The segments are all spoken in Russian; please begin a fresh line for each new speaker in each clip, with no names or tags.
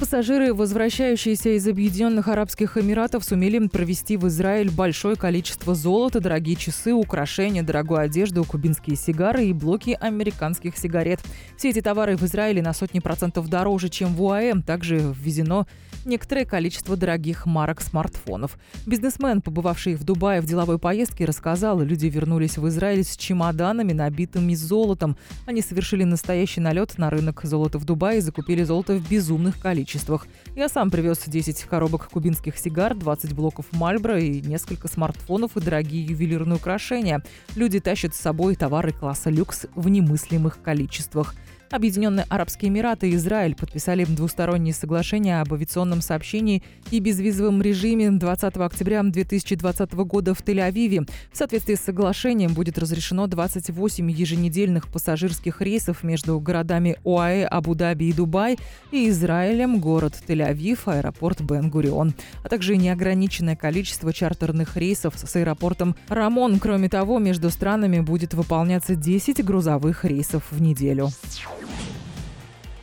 Пассажиры, возвращающиеся из Объединенных Арабских Эмиратов, сумели провести в Израиль большое количество золота, дорогие часы, украшения, дорогую одежду, кубинские сигары и блоки американских сигарет. Все эти товары в Израиле на сотни процентов дороже, чем в УАЭ. Также ввезено некоторое количество дорогих марок смартфонов. Бизнесмен, побывавший в Дубае в деловой поездке, рассказал, люди вернулись в Израиль с чемоданами, набитыми золотом. Они совершили настоящий налет на рынок золота в Дубае и закупили золото в безумных количествах количествах. Я сам привез 10 коробок кубинских сигар, 20 блоков Мальбро и несколько смартфонов и дорогие ювелирные украшения. Люди тащат с собой товары класса люкс в немыслимых количествах. Объединенные Арабские Эмираты и Израиль подписали двусторонние соглашения об авиационном сообщении и безвизовом режиме 20 октября 2020 года в Тель-Авиве. В соответствии с соглашением будет разрешено 28 еженедельных пассажирских рейсов между городами ОАЭ, Абу-Даби и Дубай и Израилем, город Тель-Авив, аэропорт Бен-Гурион, а также неограниченное количество чартерных рейсов с аэропортом Рамон. Кроме того, между странами будет выполняться 10 грузовых рейсов в неделю.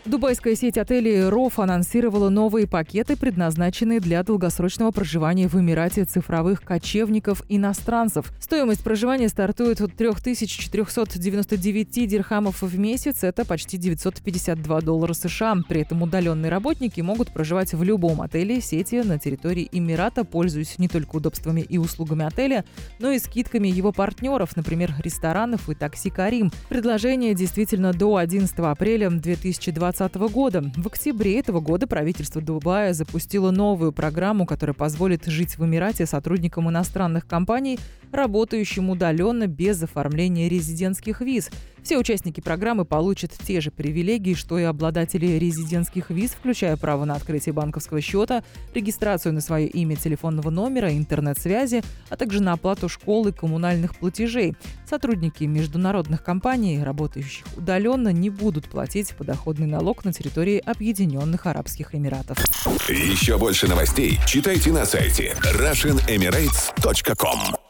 Дубайская сеть отелей «Роф» анонсировала новые пакеты, предназначенные для долгосрочного проживания в Эмирате цифровых кочевников-иностранцев. Стоимость проживания стартует от 3499 дирхамов в месяц, это почти 952 доллара США. При этом удаленные работники могут проживать в любом отеле сети на территории Эмирата, пользуясь не только удобствами и услугами отеля, но и скидками его партнеров, например, ресторанов и такси «Карим». Предложение действительно до 11 апреля 2020 2020 года. В октябре этого года правительство Дубая запустило новую программу, которая позволит жить в Эмирате сотрудникам иностранных компаний, работающим удаленно без оформления резидентских виз. Все участники программы получат те же привилегии, что и обладатели резидентских виз, включая право на открытие банковского счета, регистрацию на свое имя телефонного номера, интернет-связи, а также на оплату школы коммунальных платежей. Сотрудники международных компаний, работающих удаленно, не будут платить подоходный налог на территории Объединенных Арабских Эмиратов.
Еще больше новостей читайте на сайте RussianEmirates.com